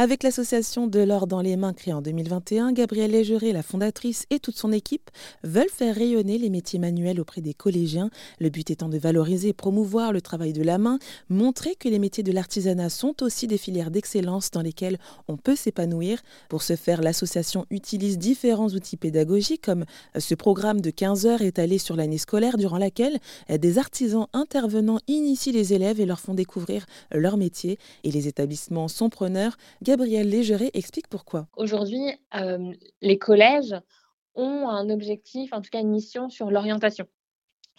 Avec l'association De l'or dans les mains créée en 2021, Gabrielle Légeret, la fondatrice et toute son équipe veulent faire rayonner les métiers manuels auprès des collégiens. Le but étant de valoriser et promouvoir le travail de la main, montrer que les métiers de l'artisanat sont aussi des filières d'excellence dans lesquelles on peut s'épanouir. Pour ce faire, l'association utilise différents outils pédagogiques comme ce programme de 15 heures étalé sur l'année scolaire durant laquelle des artisans intervenants initient les élèves et leur font découvrir leur métier. Et les établissements sont preneurs. Gabriel Légeret explique pourquoi. Aujourd'hui, euh, les collèges ont un objectif, en tout cas une mission sur l'orientation.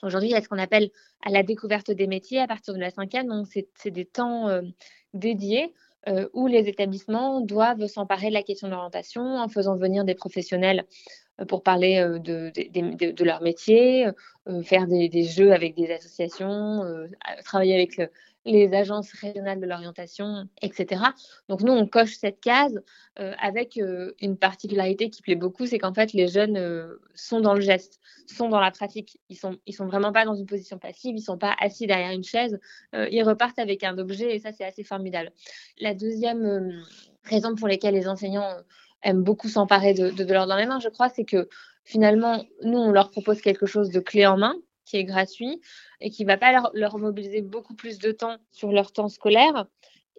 Aujourd'hui, il y a ce qu'on appelle à la découverte des métiers à partir de la cinquième. Donc, c'est des temps euh, dédiés euh, où les établissements doivent s'emparer de la question de l'orientation en faisant venir des professionnels pour parler de, de, leur métier, faire des, jeux avec des associations, travailler avec les agences régionales de l'orientation, etc. Donc nous, on coche cette case avec une particularité qui plaît beaucoup, c'est qu'en fait, les jeunes sont dans le geste, sont dans la pratique. Ils sont, ils sont vraiment pas dans une position passive, ils sont pas assis derrière une chaise, ils repartent avec un objet et ça, c'est assez formidable. La deuxième raison pour laquelle les enseignants aiment beaucoup s'emparer de, de, l'ordre dans les mains, je crois, c'est que finalement, nous, on leur propose quelque chose de clé en main, qui est gratuit et qui ne va pas leur, leur, mobiliser beaucoup plus de temps sur leur temps scolaire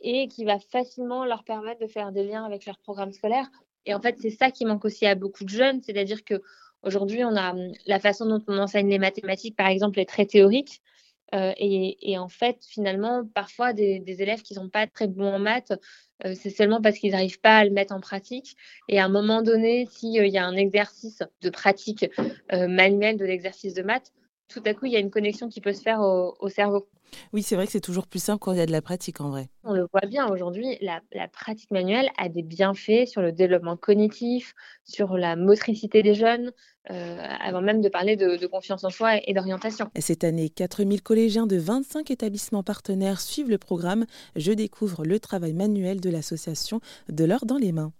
et qui va facilement leur permettre de faire des liens avec leur programme scolaire. Et en fait, c'est ça qui manque aussi à beaucoup de jeunes, c'est-à-dire que aujourd'hui, on a la façon dont on enseigne les mathématiques, par exemple, est très théorique. Euh, et, en fait, finalement, parfois, des, élèves qui ne sont pas très bons en maths euh, c'est seulement parce qu'ils n'arrivent pas à le mettre en pratique. Et à un moment donné, s'il y a un exercice de pratique euh, manuelle de l'exercice de maths, tout à coup, il y a une connexion qui peut se faire au, cerveau. Oui, c'est vrai que c'est toujours plus simple quand il y a de la pratique en vrai. On le voit bien aujourd'hui, la, pratique manuelle a des bienfaits sur le développement cognitif, sur la motricité des jeunes, euh, avant même de parler de, de confiance en soi et d'orientation. Cette année, 4000 collégiens de 25 établissements partenaires suivent le programme Je découvre le travail manuel de l'association De l'or dans les mains.